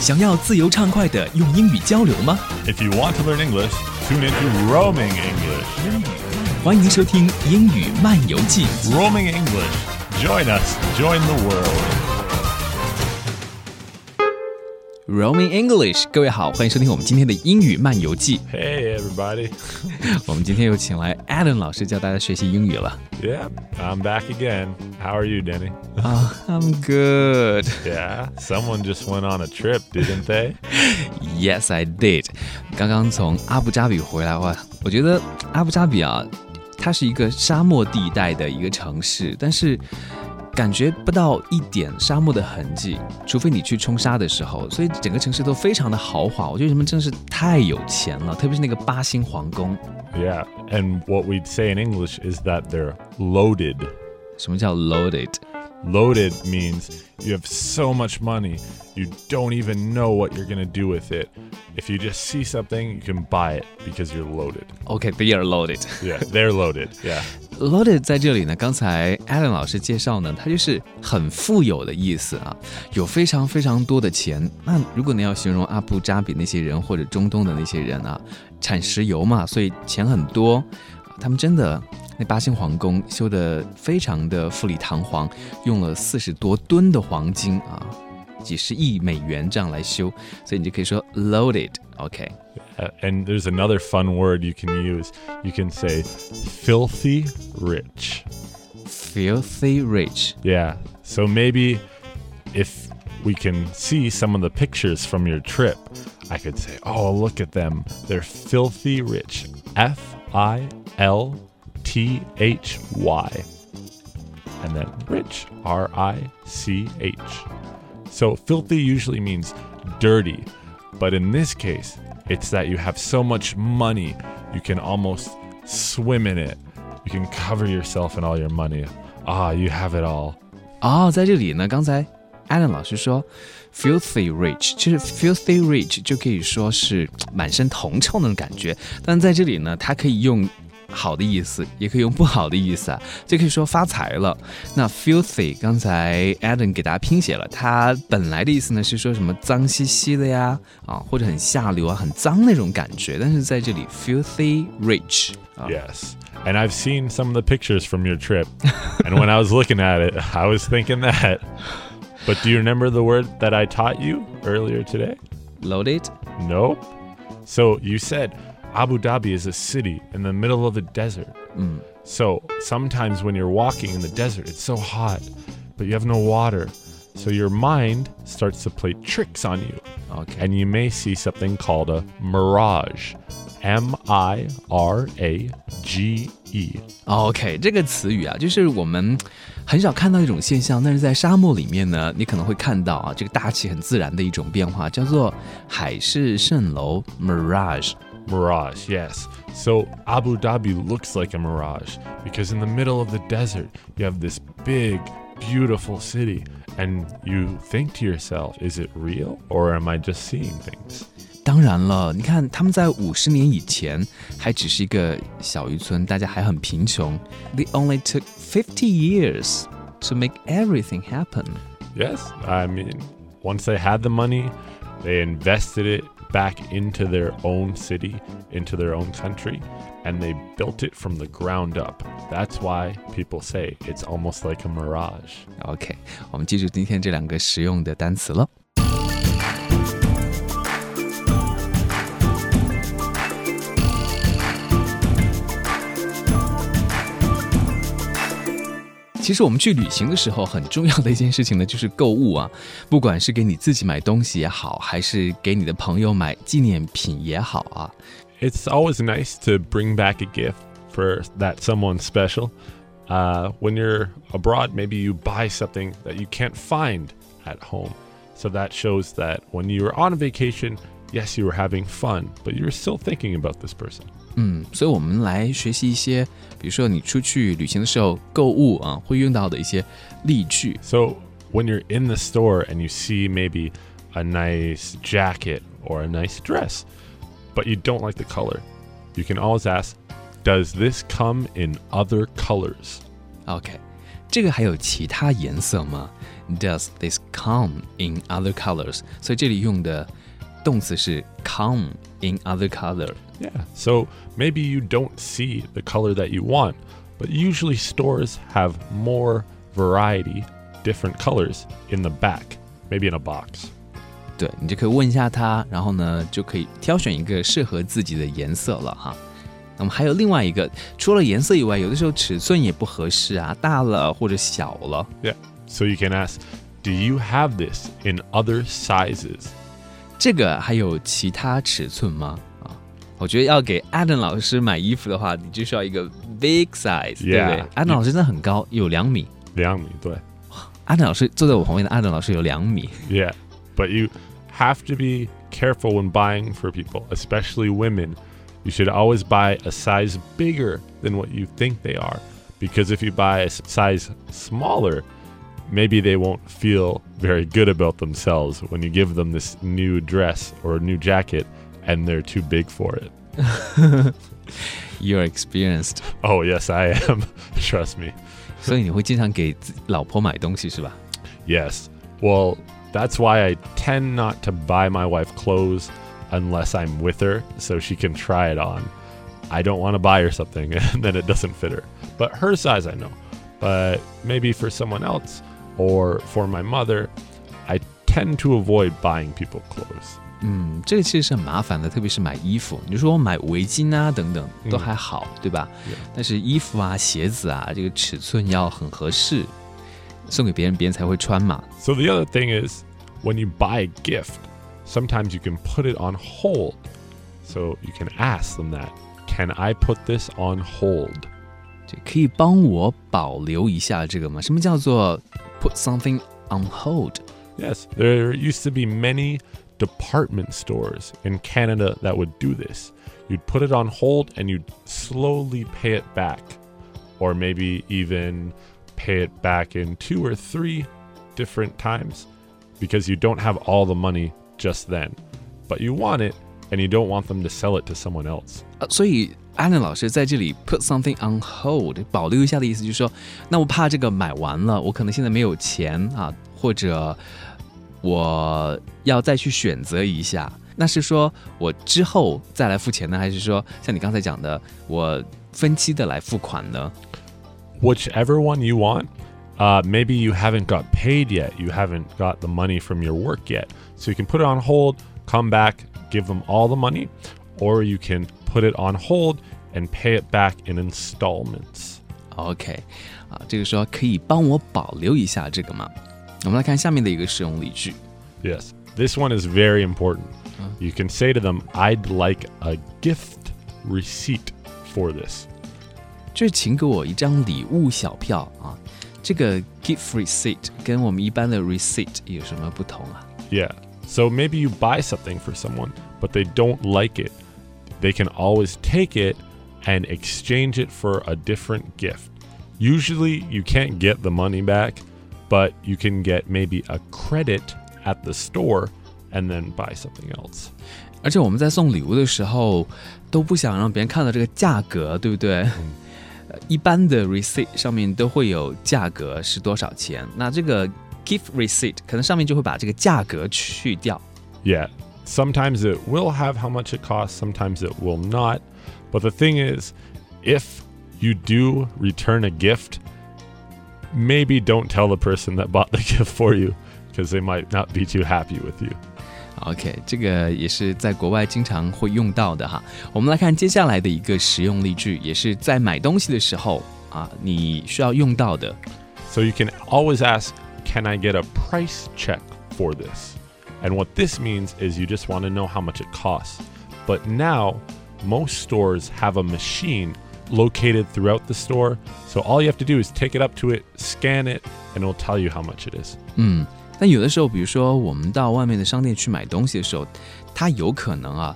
想要自由畅快的用英语交流吗？If you want to learn English, tune into Roaming English. 欢迎收听《英语漫游记》。Roaming English. Join us. Join the world. Roaming English，各位好，欢迎收听我们今天的英语漫游记。 Hey, everybody. 我们今天又请来 Adam 老师教大家学习英语了。 Yeah, I'm back again. How are you, Denny? 啊、i m good. Yeah, someone just went on a trip, didn't they? Yes, I did. 刚刚从阿布扎比回来，哇，我觉得阿布扎比啊，它是一个沙漠地带的一个城市，但是 感觉不到一点沙漠的痕迹，除非你去冲沙的时候。所以整个城市都非常的豪华，我觉得人们真的是太有钱了，特别是那个八星皇宫。 Yeah, and what we'd say in English is that they're loaded. 什么叫 loaded？ Loaded means you have so much money, you don't even know what you're going to do with it. If you just see something, you can buy it because you're loaded. OK，they、are loaded。 Yeah, they're loaded. Yeah. Loaded 在这里呢，刚才 Alan 老师介绍呢，它就是很富有的意思啊，有非常非常多的钱。那如果你要形容阿布扎比那些人或者中东的那些人啊，产石油嘛，所以钱很多，他们真的那八星皇宫修的非常的富丽堂皇，用了四十多吨的黄金啊，几十亿美元这样来修，所以你就可以说 loaded。OK，Uh, and there's another fun word you can use. You can say filthy rich. filthy rich。Yeah. So maybe if we can see some of the pictures from your trip, I could say, oh, look at them. They're filthy rich. F I L T H Y. And then rich, R I C H. So filthy usually means dirty, but in this case, it's that you have so much money, you can almost swim in it. You can cover yourself in all your money. Ah, you have it all. 哦，在这里呢，刚才 Adam 老师说，filthy rich，其实 filthy rich 就可以说是满身铜臭那种感觉，但在这里呢，它可以用好的意思，也可以用不好的意思啊，就可以说发财了。那 filthy 刚才 Alan 给大家拼写了，它本来的意思呢是说什么脏兮兮的呀，啊，或者很下流啊，很脏那种感觉，但是在这里 filthy rich 啊 Yes. And I've seen some of the pictures from your trip. and when I was looking at it, I was thinking that. But do you remember the word that I taught you earlier today? loaded。 Nope. So you said Abu Dhabi is a city in the middle of a desert. So sometimes when you're walking in the desert, it's so hot, but you have no water. So your mind starts to play tricks on you. OK， and you may see something called a mirage. M I R A G E. OK，这个词语啊，就是我们很少看到一种现象，但是在沙漠里面呢，你可能会看到啊，这个大气很自然的一种变化，叫做海市蜃楼 （mirage）。 Mirage, yes. So Abu Dhabi looks like a mirage because in the middle of the desert, you have this big, beautiful city, and you think to yourself, is it real or am I just seeing things? 当然了，你看他们在五十年以前还只是一个小渔村，大家还很贫穷。They only took fifty years to make everything happen. Yes, I mean, once they had the money, they invested it back into their own city, into their own country, and they built it from the ground up. That's why people say it's almost like a mirage. OK，我们记住今天这两个实用的单词了。 其实我们去旅行的时候，很重要的一件事情呢，就是购物啊。不管是给你自己买东西也好，还是给你的朋友买纪念品也好啊， It's always nice to bring back a gift for that someone special. Uh, when you're abroad, maybe you buy something that you can't find at home. So that shows that when you were on vacation, yes, you were having fun, but you were still thinking about this person. 嗯，所以我们来学习一些，比如说你出去旅行的时候购物啊，会用到的一些例句。 So when you're in the store and you see maybe a nice jacket or a nice dress, but you don't like the color, you can always ask, Does this come in other colors? OK， 这个还有其他颜色吗？Does this come in other colors？所以这里用的 动词是 come in other color。 Yeah. So maybe you don't see the color that you want, but usually stores have more variety, different colors in the back, maybe in a box. 对你就可以问一下他，然后呢就可以挑选一个适合自己的颜色了哈。那么还有另外一个，除了颜色以外，有的时候尺寸也不合适啊，大了或者小了。 Yeah. So you can ask, do you have this in other sizes? 这个还有其他尺寸吗？啊，我觉得要给 Adam 老师买衣服的话，你就需要一个 big size，对不 Yeah. 对？Adam 老师真的很高，有两米。两米，对。 Adam 老师坐在我旁边的 Adam 老师有两米。 Yeah. But you have to be careful when buying for people, especially women. You should always buy a size bigger than what you think they are. Because if you buy a s- size smaller, maybe they won't feel very good about themselves when you give them this new dress or a new jacket and they're too big for it. You're experienced， Oh, yes, I am. Trust me. 所以你会经常给自老婆买东西是吧？ Yes. Well, that's why I tend not to buy my wife clothes unless I'm with her so she can try it on. I don't want to buy her something and then it doesn't fit her. But her size, I know. But maybe for someone else or for my mother, I tend to avoid buying people clothes. 嗯，这个其实是很麻烦的，特别是买衣服。你就说我买围巾啊等等都嗯还好，对吧 Yeah. 但是衣服啊、鞋子啊，这个尺寸要很合适，送给别人，别人才会穿嘛。 So the other thing is when you buy a gift, sometimes you can put it on hold. So you can ask them that. Can I put this on hold? 这可以帮我保留一下这个吗？什么叫做 put something on hold？Yes, there used to be many department stores in Canada that would do this. You'd put it on hold and you'd slowly pay it back, or maybe even pay it back in two or three different times because you don't have all the money just then. But you want it and you don't want them to sell it to someone else. 呃，所以 Adam 老师在这里 put something on hold，保留一下的意思就是说，那我怕这个买完了，我可能现在没有钱啊，或者我要再去选择一下。那是说我之后再来付钱呢，还是说像你刚才讲的，我分期的来付款呢？Whichever one you want. Uh, maybe you haven't got paid yet. You haven't got the money from your work yet. So you can put it on hold, come back, give them all the money, or you can put it on hold and pay it back in installments. OK，啊，这个说可以帮我保留一下这个吗？我们来看下面的一个实用例句。 Yes, this one is very important. You can say to them, I'd like a gift receipt for this. 就是请给我一张礼物小票啊。这个 gift receipt 跟我们一般的 receipt 有什么不同啊？ Yeah. So maybe you buy something for someone, but they don't like it. They can always take it and exchange it for a different gift. Usually, you can't get the money back, but you can get maybe a credit at the store and then buy something else. 而且我们在送礼物的时候都不想让别人看到这个价格，对不对？呃一般的 receipt 上面都会有价格是多少钱，那这个 gift receipt 可能上面就会把这个价格去掉。 Yeah. Sometimes it will have how much it costs, sometimes it will not. But the thing is, if you do return a gift, maybe don't tell the person that bought the gift for you because they might not be too happy with you. OK，这个也是在国外经常会用到的哈。我们来看接下来的一个实用例句，也是在买东西的时候啊，你需要用到的。 So you can always ask, Can I get a price check for this? And what this means is you just want to know how much it costs. But now, most stores have a machine located throughout the store. So all you have to do is take it up to it, scan it, and it'll tell you how much it is. 嗯，但有的时候，比如说我们到外面的商店去买东西的时候，它有可能啊，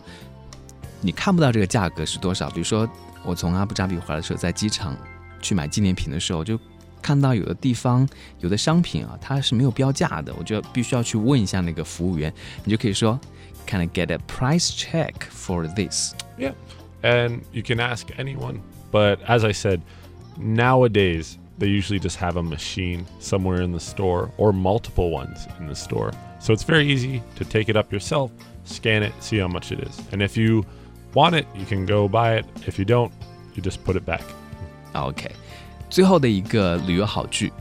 你看不到这个价格是多少。比如说我从阿布扎比回来的时候，在机场去买纪念品的时候，就 看到有的地方有的商品啊，它是没有标价的，我就必须要去问一下那个服务员，你就可以说，Can I get a price check for this？ Yeah. And you can ask anyone. But as I said, nowadays, they usually just have a machine somewhere in the store or multiple ones in the store. So it's very easy to take it up yourself, scan it, see how much it is. And if you want it, you can go buy it. If you don't, you just put it back. OK， 最后的一个旅游好句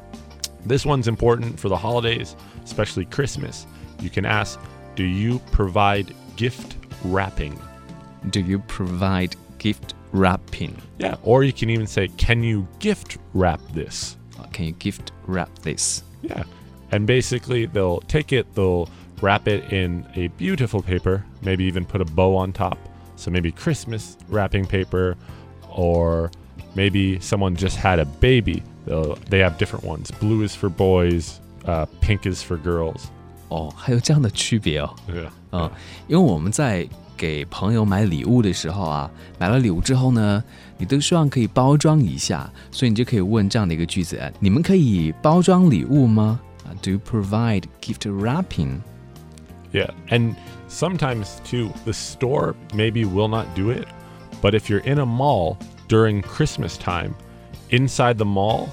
This one's important for the holidays, especially Christmas. You can ask, Do you provide gift wrapping? Do you provide gift wrapping? Yeah. Or you can even say, Can you gift wrap this? Uh, Can you gift wrap this? Yeah. And basically, they'll take it, they'll wrap it in a beautiful paper, maybe even put a bow on top. So maybe Christmas wrapping paper, or maybe someone just had a baby. They'll, they have different ones. Blue is for boys, uh, pink is for girls. 哦，还有这样的区别哦。 Yeah. 嗯，因为我们在给朋友买礼物的时候啊，买了礼物之后呢，你都希望可以包装一下，所以你就可以问这样的一个句子：哎，你们可以包装礼物吗？啊，Do you provide gift wrapping？ Yeah, and sometimes too, the store maybe will not do it, but if you're in a mall during Christmas time, inside the mall,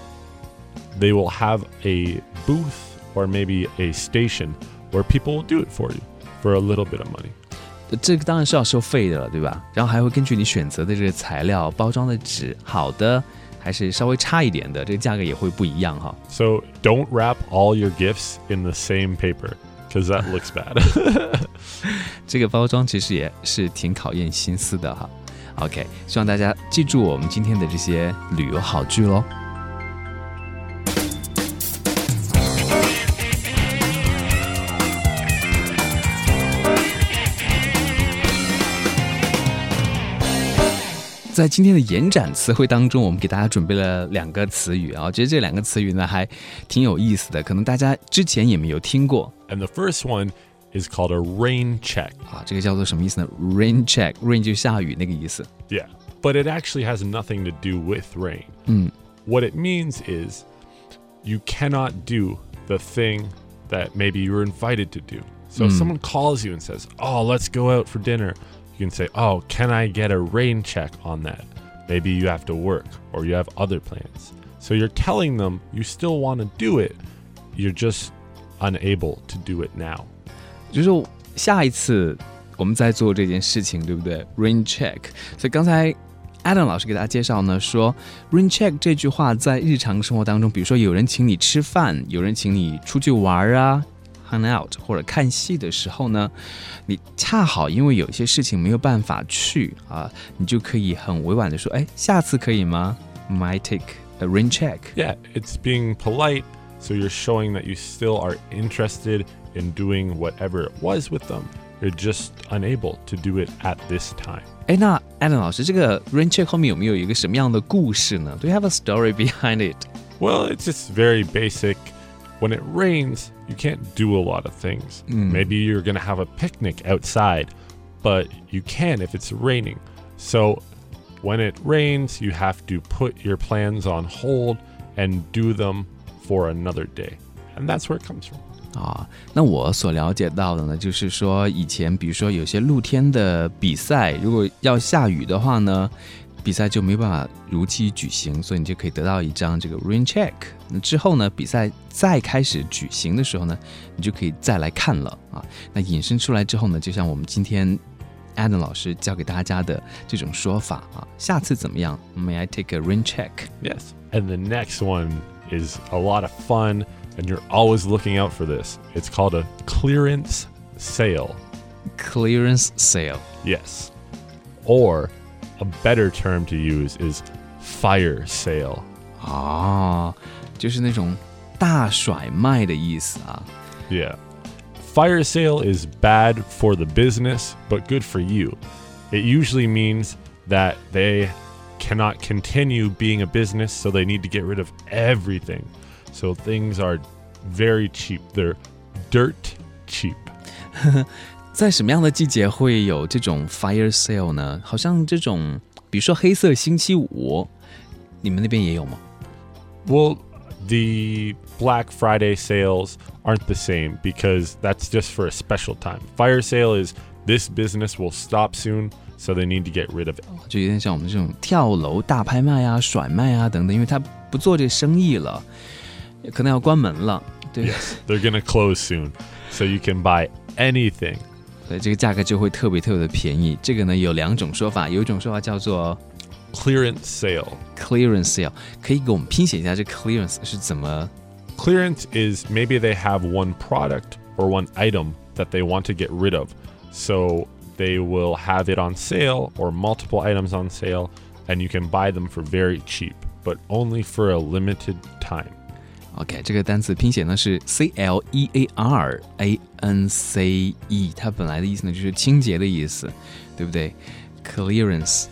they will have a booth or maybe a station where people will do it for you for a little bit of money. 这个当然是要收费的了，对吧？然后还会根据你选择的这个材料、包装的纸，好的还是稍微差一点的，这个价格也会不一样哈。 So don't wrap all your gifts in the same paper because that looks bad. 这个包装其实也是挺考验心思的哈。 OK，希望大家记住我们今天的这些旅游好句喽。在今天的延展词汇当中，我们给大家准备了两个词语啊，我觉得这两个词语呢还挺有意思的，可能大家之前也没有听过。and the first one is called a rain check. 啊，这个叫做什么意思呢？Rain check，rain 就下雨那个意思。 Yeah, but it actually has nothing to do with rain. 嗯 What it means is you cannot do the thing that maybe you were invited to do. So if someone calls you and says, Oh, let's go out for dinner, you can say, Oh, can I get a rain check on that? Maybe you have to work or you have other plans. So you're telling them you still want to do it, you're just unable to do it now. 就是下一次我们再做这件事情，对不对？Rain check。所以刚才 Adam 老师给大家介绍呢，说 Rain check 这句话在日常生活当中，比如说有人请你吃饭，有人请你出去玩啊。hang out 或者看戏的时候呢，你恰好因为有一些事情没有办法去啊，你就可以很委婉的说，哎，下次可以吗？Might take a rain check。 Yeah, it's being polite, so you're showing that you still are interested in doing whatever it was with them. You're just unable to do it at this time. 哎，那 Adam 老师，这个 rain check 后面有没有一个什么样的故事呢？Do you have a story behind it？ Well, it's just very basic. When it rains, you can't do a lot of things. Maybe you're going to have a picnic outside, but you can if it's raining. So when it rains, you have to put your plans on hold and do them for another day. And that's where it comes from. 啊，那我所了解到的呢，就是说以前比如说有些露天的比赛，如果要下雨的话呢，比赛就没办法如期举行，所以你就可以得到一张这个 rain check。那之后呢，比赛再开始举行的时候呢，你就可以再来看了啊。那引申出来之后呢，就像我们今天 Adam 老师教给大家的这种说法啊，下次怎么样？May I take a rain check？Yes. And the next one is a lot of fun, and you're always looking out for this. It's called a clearance sale. Clearance sale。 Yes. Or a better term to use is fire sale. 哦，就是那种大甩卖的意思啊。 Yeah. Fire sale is bad for the business, but good for you. It usually means that they cannot continue being a business, so they need to get rid of everything. So things are very cheap. They're dirt cheap. 在什么样的季节会有这种 fire sale 呢？好像这种，比如说黑色星期五，你们那边也有吗？ Well, the Black Friday sales aren't the same because that's just for a special time. Fire sale is this business will stop soon, so they need to get rid of it. 就有点像我们这种跳楼大拍卖啊、甩卖啊等等，因为它 不做这生意了， 可能要关门了。对 Yes, they're gonna close soon, so you can buy anything. 所以这个价格就会特别特别的便宜。这个呢有两种说法，有一种说法叫做 Clearance sale. clearance sale，可以给我们拼写一下这 clearance 是怎么 Clearance is maybe they have one product or one item that they want to get rid of. So they will have it on sale or multiple items on sale, and you can buy them for very cheap, but only for a limited time. OK，这个单词拼写呢是 C L E A R A N C E，它本来的意思呢就是清洁的意思，对不对？Clearance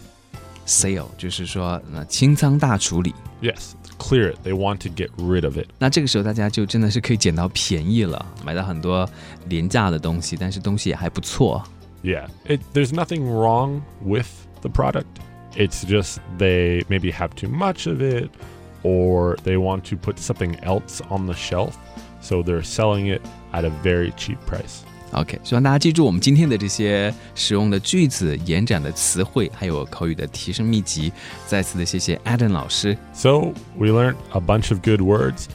sale 就是说那清仓大处理。 Yes, clear it. They want to get rid of it. 那这个时候大家就真的是可以捡到便宜了，买到很多廉价的东西，但是东西也还不错。 Yeah, it, there's nothing wrong with the product. It's just they maybe have too much of it or they want to put something else on the shelf. So they're selling it at a very cheap price. OK，希望大家记住我们今天的这些实用的句子、延展的词汇，还有口语的提升秘籍。再次的谢谢 Adam 老师。 So we learned a bunch of good words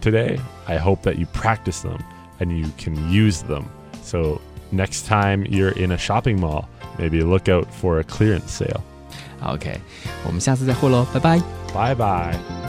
today. I hope that you practice them and you can use them. So next time you're in a shopping mall, maybe look out for a clearance sale. OK，我们下次再会喽，拜拜。 Bye bye.